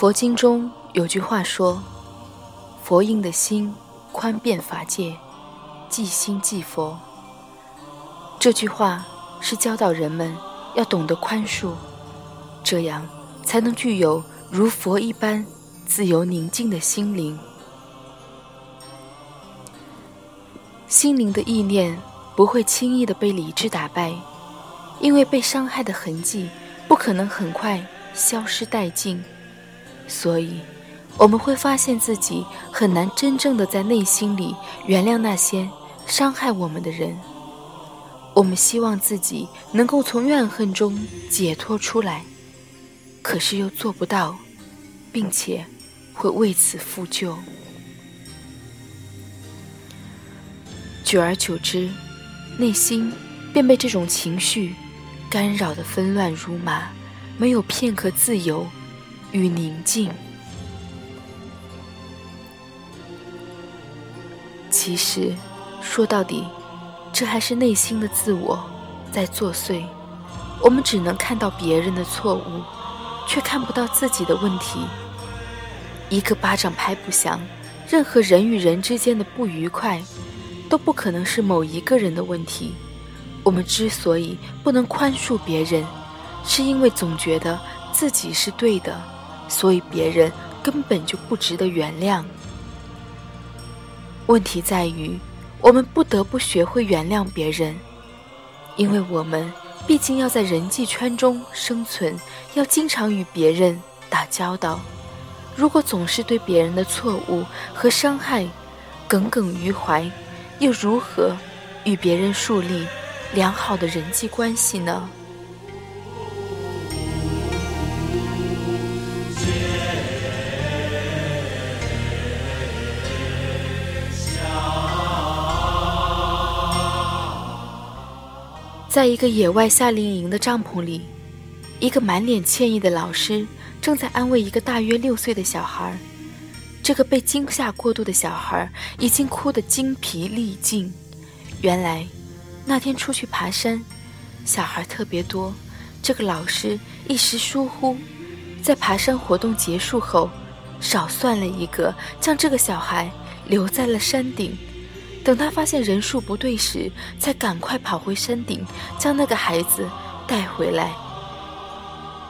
佛经中有句话说：“佛印的心宽遍法界，即心即佛。”这句话是教导人们要懂得宽恕，这样才能具有如佛一般自由宁静的心灵。心灵的意念不会轻易的被理智打败，因为被伤害的痕迹不可能很快消失殆尽，所以我们会发现自己很难真正的在内心里原谅那些伤害我们的人。我们希望自己能够从怨恨中解脱出来，可是又做不到，并且会为此负疚。久而久之，内心便被这种情绪干扰的纷乱如麻，没有片刻自由与宁静。其实，说到底，这还是内心的自我在作祟。我们只能看到别人的错误，却看不到自己的问题。一个巴掌拍不响，任何人与人之间的不愉快。都不可能是某一个人的问题。我们之所以不能宽恕别人，是因为总觉得自己是对的，所以别人根本就不值得原谅。问题在于，我们不得不学会原谅别人，因为我们毕竟要在人际圈中生存，要经常与别人打交道。如果总是对别人的错误和伤害耿耿于怀，又如何与别人树立良好的人际关系呢？在一个野外夏令营的帐篷里，一个满脸歉意的老师正在安慰一个大约六岁的小孩。这个被惊吓过度的小孩已经哭得精疲力尽。原来，那天出去爬山，小孩特别多。这个老师一时疏忽，在爬山活动结束后，少算了一个，将这个小孩留在了山顶。等他发现人数不对时，才赶快跑回山顶，将那个孩子带回来。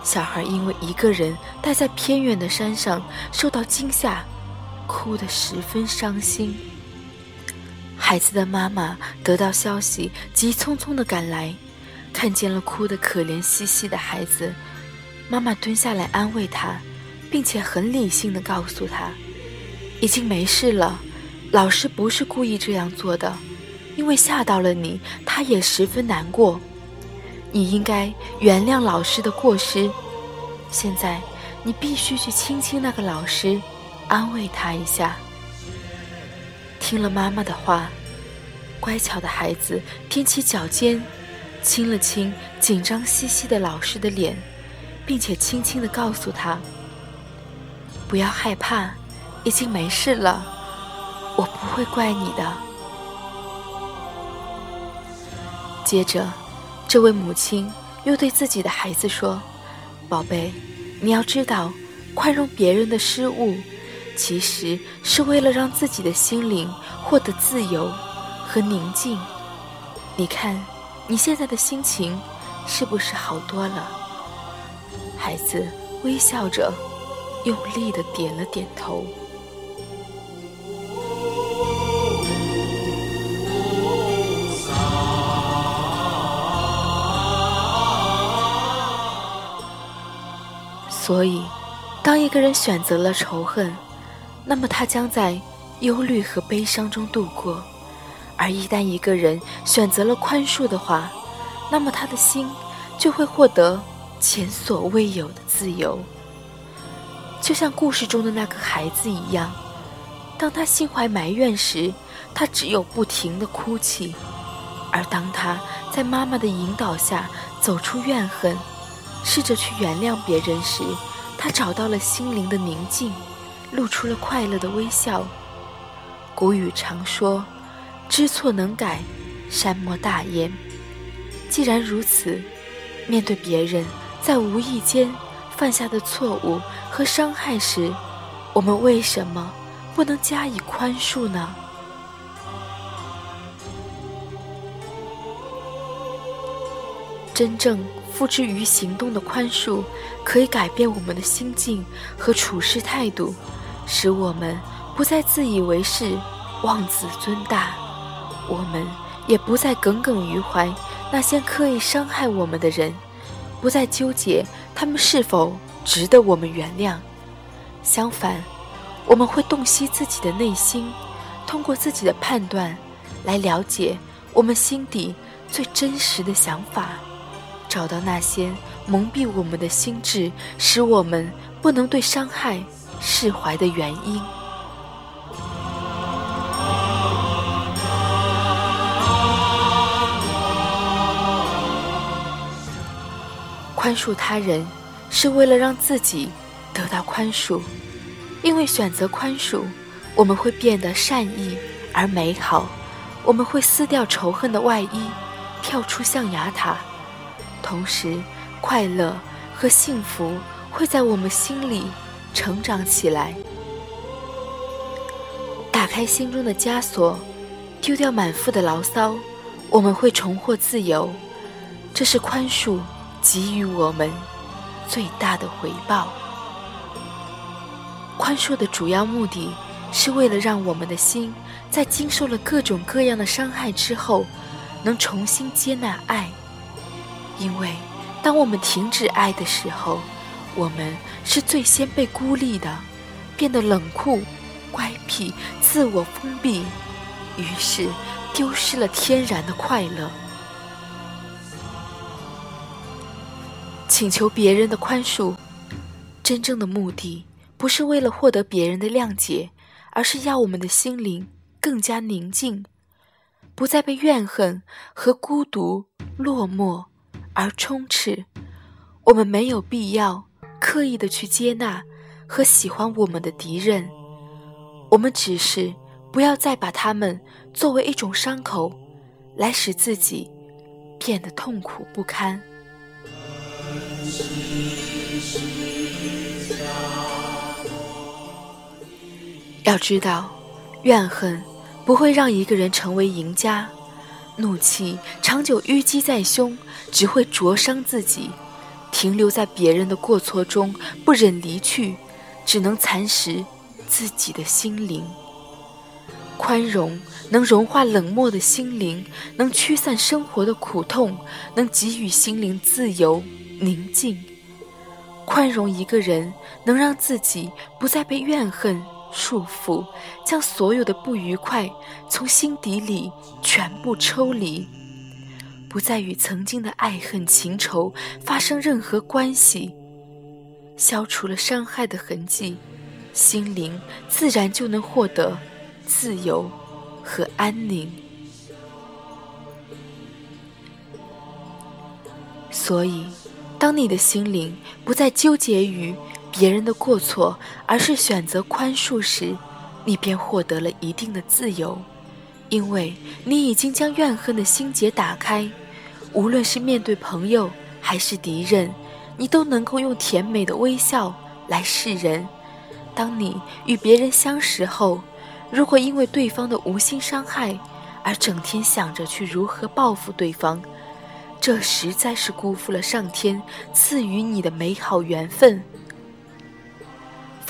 小孩因为一个人待在偏远的山上，受到惊吓。哭得十分伤心。孩子的妈妈得到消息，急匆匆地赶来，看见了哭得可怜兮兮的孩子，妈妈蹲下来安慰他，并且很理性地告诉他，已经没事了，老师不是故意这样做的，因为吓到了你，他也十分难过，你应该原谅老师的过失，现在你必须去亲亲那个老师。安慰他一下。听了妈妈的话，乖巧的孩子踮起脚尖，亲了亲紧张兮兮的老师的脸，并且轻轻地告诉他：“不要害怕，已经没事了，不会怪你的。”接着，这位母亲又对自己的孩子说：“宝贝，你要知道，宽容别人的失误。”其实是为了让自己的心灵获得自由和宁静。你看，你现在的心情是不是好多了？孩子微笑着，用力的点了点头。所以，当一个人选择了仇恨，那么他将在忧虑和悲伤中度过，而一旦一个人选择了宽恕的话，那么他的心就会获得前所未有的自由。就像故事中的那个孩子一样，当他心怀埋怨时，他只有不停的哭泣；而当他在妈妈的引导下走出怨恨，试着去原谅别人时，他找到了心灵的宁静。露出了快乐的微笑。古语常说：“知错能改，善莫大焉。”既然如此，面对别人在无意间犯下的错误和伤害时，我们为什么不能加以宽恕呢？真正付之于行动的宽恕，可以改变我们的心境和处事态度，使我们不再自以为是、妄自尊大，我们也不再耿耿于怀那些刻意伤害我们的人，不再纠结他们是否值得我们原谅。相反，我们会洞悉自己的内心，通过自己的判断来了解我们心底最真实的想法。找到那些蒙蔽我们的心智，使我们不能对伤害释怀的原因。宽恕他人，是为了让自己得到宽恕。因为选择宽恕，我们会变得善意而美好，我们会撕掉仇恨的外衣，跳出象牙塔。同时，快乐和幸福会在我们心里成长起来。打开心中的枷锁，丢掉满腹的牢骚，我们会重获自由。这是宽恕给予我们最大的回报。宽恕的主要目的是为了让我们的心在经受了各种各样的伤害之后，能重新接纳爱。因为，当我们停止爱的时候，我们是最先被孤立的，变得冷酷、乖僻、自我封闭，于是丢失了天然的快乐。请求别人的宽恕，真正的目的不是为了获得别人的谅解，而是要我们的心灵更加宁静，不再被怨恨和孤独、落寞。而充斥，我们没有必要刻意的去接纳和喜欢我们的敌人，我们只是不要再把他们作为一种伤口，来使自己变得痛苦不堪。要知道，怨恨不会让一个人成为赢家。怒气长久淤积在胸，只会灼伤自己；停留在别人的过错中，不忍离去，只能蚕食自己的心灵。宽容能融化冷漠的心灵，能驱散生活的苦痛，能给予心灵自由宁静。宽容一个人，能让自己不再被怨恨。束缚，将所有的不愉快从心底里全部抽离，不再与曾经的爱恨情仇发生任何关系，消除了伤害的痕迹，心灵自然就能获得自由和安宁。所以，当你的心灵不再纠结于。别人的过错，而是选择宽恕时，你便获得了一定的自由，因为你已经将怨恨的心结打开。无论是面对朋友还是敌人，你都能够用甜美的微笑来示人。当你与别人相识后，如果因为对方的无心伤害而整天想着去如何报复对方，这实在是辜负了上天赐予你的美好缘分。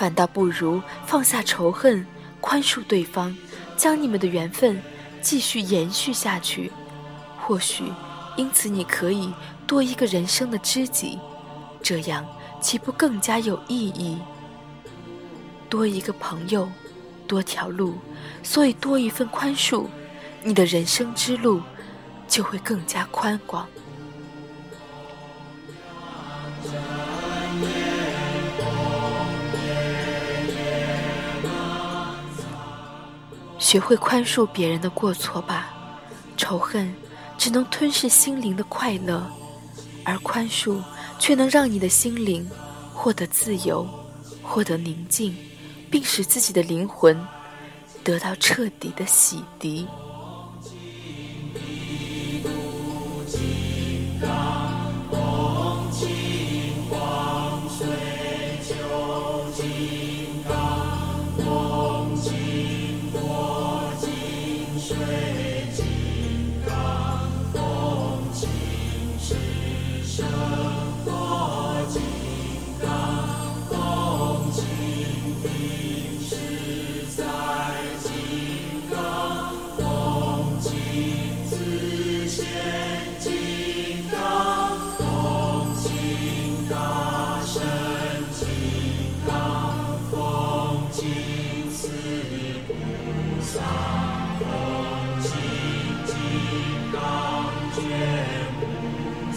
反倒不如放下仇恨，宽恕对方，将你们的缘分继续延续下去。或许，因此你可以多一个人生的知己，这样岂不更加有意义？多一个朋友，多条路，所以多一份宽恕，你的人生之路就会更加宽广。学会宽恕别人的过错吧，仇恨只能吞噬心灵的快乐，而宽恕却能让你的心灵获得自由，获得宁静，并使自己的灵魂得到彻底的洗涤。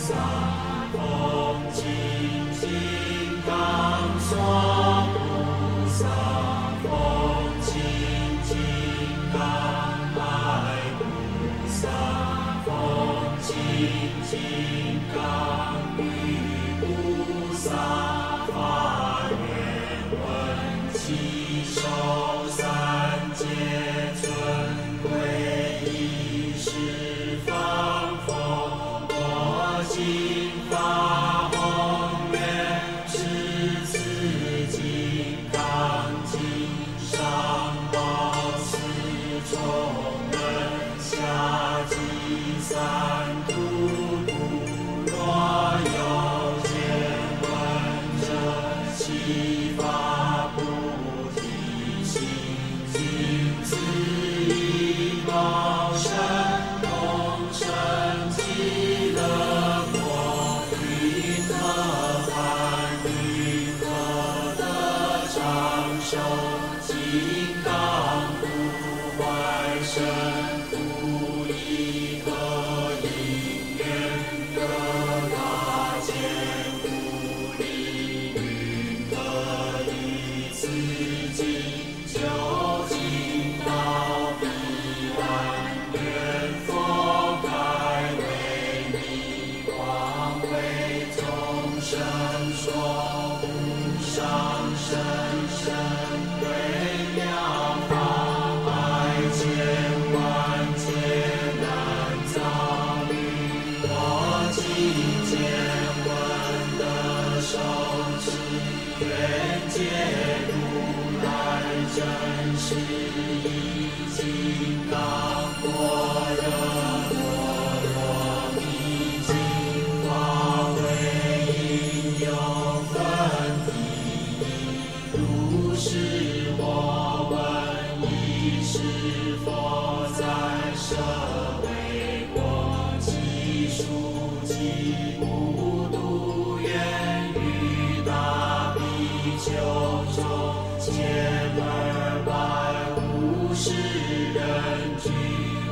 side. 是人君，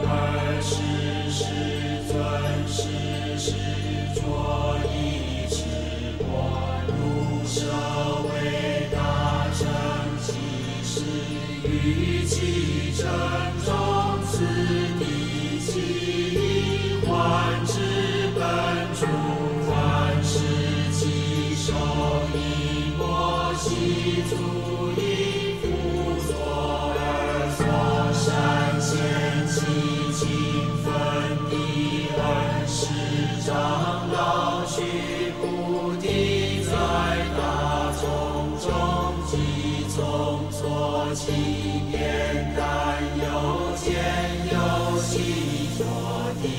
尔是世尊，是世浊异之果。如舍为大乘即是，于其尘中，此地起一幻之本主。万事起受，以我悉足。da da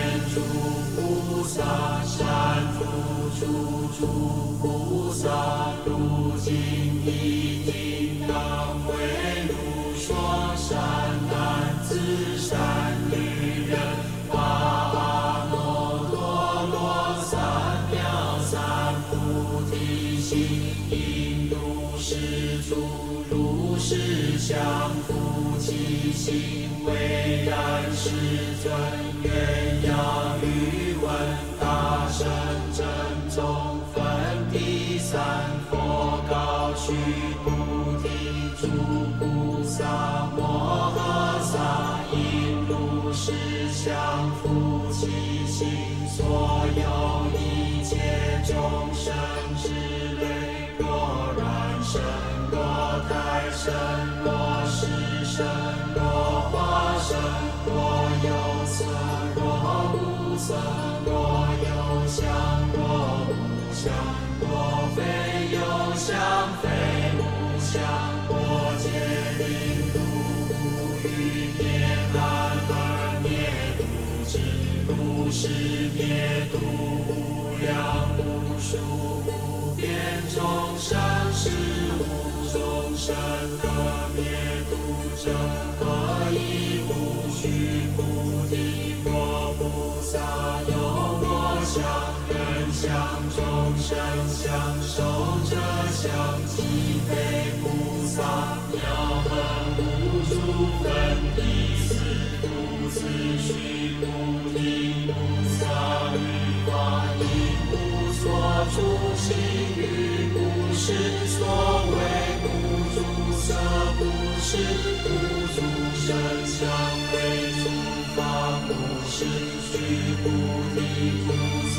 天诸菩萨善付嘱诸菩萨如今已听当为汝说善男子善女人伐阿耨多罗三藐三菩提心应如是住如是相付其心蔚然释尊鸳鸯欲文大圣真宗分第三，佛高须菩提：诸菩萨摩诃萨应如是想，菩提心所有一切众生之类，若然身，若太身，若是神，若化身，若有。色，若无色，若有相，若无相，若非有相，非无相，我见因度不于灭难而灭度，知如是灭度无量无数无边众生，是无众生得灭度者，何以不须菩提佛菩萨有我相人相众生相受者相即非菩萨妙恒无诸分第四度次须菩提菩萨于法应无所住心于不是所是不住声相为诸法不是须菩提菩萨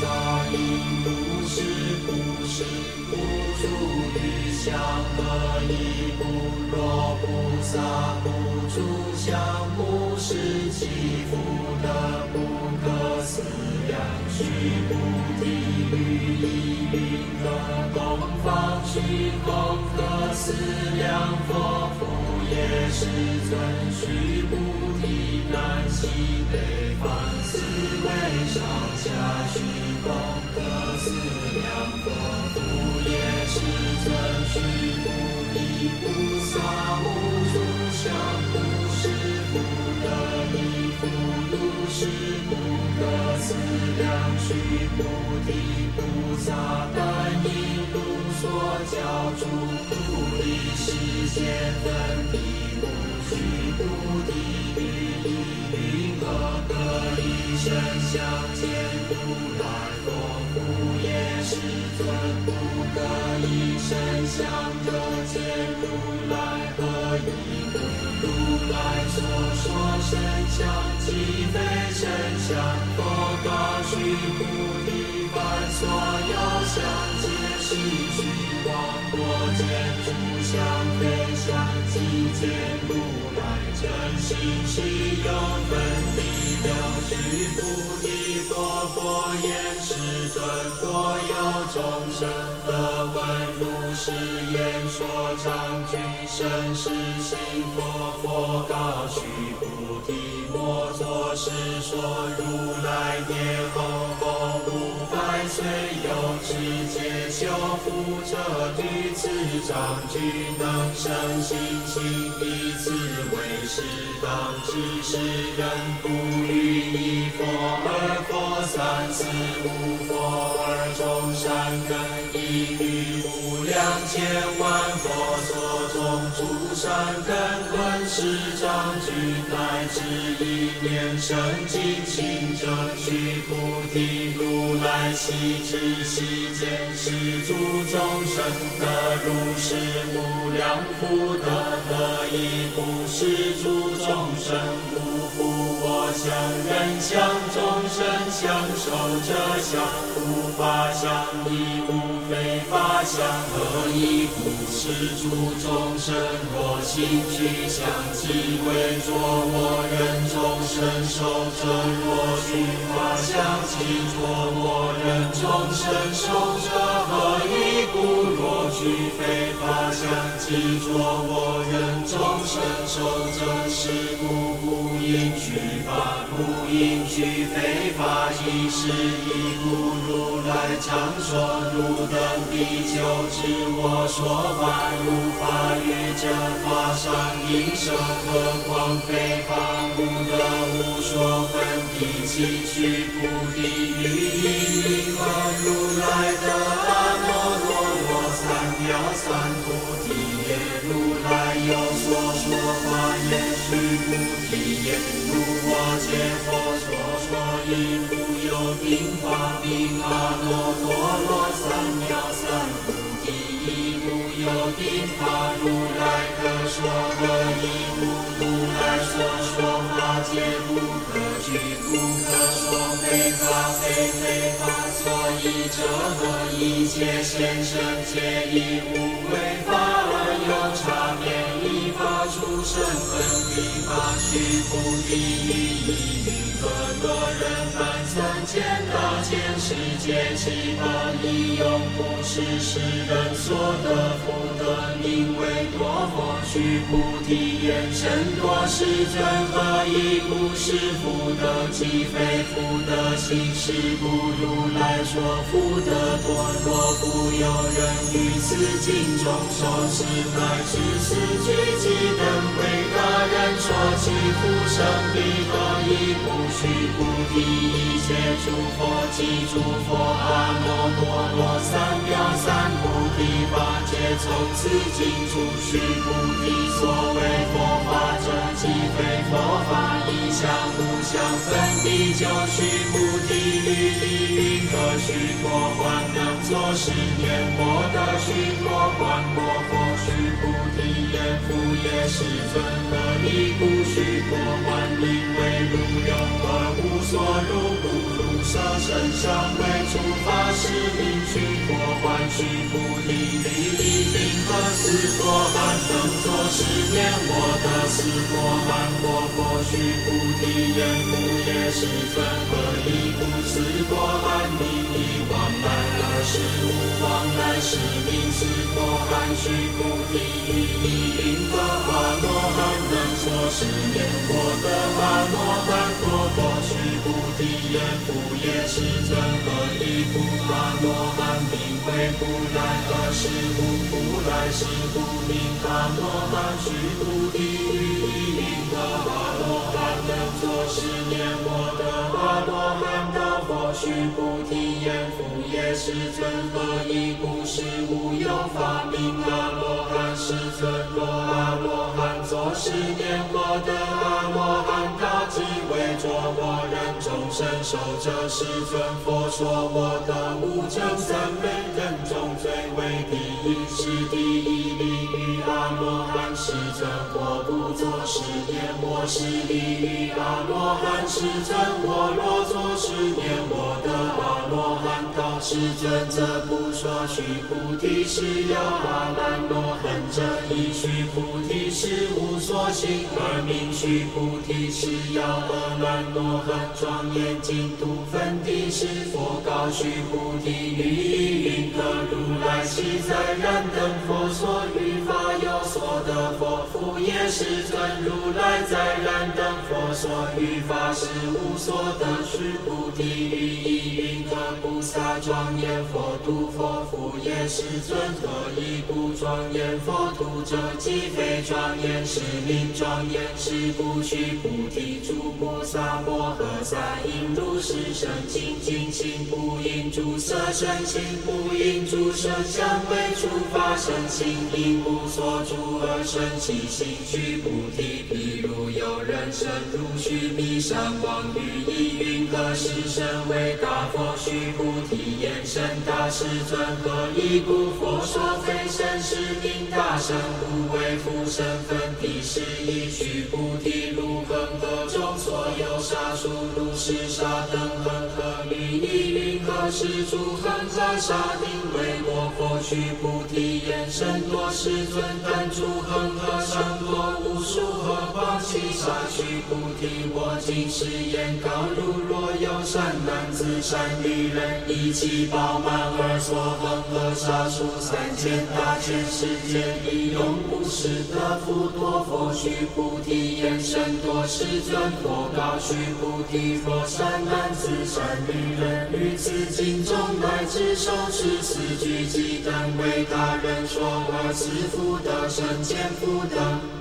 应不是不是不住于相何以不若菩萨不住相不是其福德不可思量须菩提于一云何东方虚空可思量佛是尊须菩提南西北方四维上下虚空可思量佛父也是尊须菩提菩萨无住相不是不得已复如是不可思量须菩提菩萨但应度所教诸菩提世间分地无须菩提于意云何可以身相见如来佛父也是尊不可以身相得见如来何以故如来所说身相即非身相佛告须菩提凡所有相见诸相非相即见如来真心是有分地六须菩提佛佛言世尊若有众生得闻如是言说常具身是心佛佛告须菩提莫作是说如来灭后虽有持戒修复者具此长具能生心性以此为师当知是人不于一佛二佛三四五佛而众善根一于无量千万佛所种诸善根闻是章具乃至。一念生尽心者须菩提如来悉知悉见是诸众生得如是无量福德何以不是诸众生不负我相人相众生相受者相无法相亦无非法相何以不是诸众生。若心具相即为作我人众生受正若具法相即作我人众生受者何以故若具非法相即作我人众生受者应具非法亦是以故如来常说如等比丘知我说法如法语者法上应生何况非法不得无说分第七须菩提于意云何如来得阿三藐三菩提耶如来有所说法言须菩提耶如我解佛所说亦复有定法名阿耨多罗切先生皆以无为法而有差别依法出生分地法须菩提，可多人们曾见到见世界其报已永不是世人所得福德，名为多佛须菩提，言身多世尊何以不是福德？即非福德心是不如来说福德多。若不有人于此经中受持乃至此句即等回答人说其福生彼何以不须菩提？一切诸佛及诸佛阿耨多罗三藐三菩提法，从此经出须菩提。所谓佛法者，即非佛法，一相无相分地，就须菩提。于地云何须陀洹能作是念？我得须陀洹摩佛须菩提言：复也世尊，何以故须陀洹名为如有而无所入？故如舍身相为诸法实名须陀洹须菩提。于地云何斯陀洹能作是念？我得斯陀洹摩佛须菩提言：复也世尊，何以故斯陀洹名以往来而是无往来是名斯陀洹须菩提。于地云何阿罗汉能作是念？我得阿罗汉多佛须菩提言：复也世尊，何以故阿罗汉名为不来而是无不来世故名阿罗汉须菩提。于地云何阿罗汉能作是念？我得阿罗汉道佛须菩提言：复也世尊，何以故是无有法名阿罗汉世尊？若阿罗汉作是念，我得阿罗汉道，即为作我人众生受者世尊。佛说我得无正三昧人中最为第一，是第是念，我是利于阿罗汉是真。我若作是念，我得阿罗汉道世尊，则不说须菩提是有阿难罗汉者，一须菩提是无所行，而名须菩提是有阿难罗汉庄严净土分地是佛告须菩提，于意云何如来昔在燃灯佛所欲，世尊，如来在燃灯佛所于法是无所得须菩提，于意云何菩萨庄严佛土佛，复也世尊，何以故庄严佛土者？即非庄严是名庄严，是不须菩提诸菩萨摩诃萨应如是生清净心，不应诸色生心，不应诸色相为诸法生心，因无所住而生其心。须菩提，譬如有人生如须弥山王于意云何是身为大佛？须菩提言：身大世尊，何以故？佛说非身是名大身，不为复身分地是一须菩提，如恒河中所有沙数，如是沙等恒河，是诸恒河沙定为我佛？须菩提言：甚多世尊，但诸恒河上多无数，何况其沙？须菩提，我今是言告如若有善男子、善女人，一起饱满而所恒河沙数三千大千世界，以永不失得福多佛。须菩提言：甚多世尊，佛告须菩提：若善男子、善女人于此心中乃至受持此句偈，等为他人说而此福德深浅福德。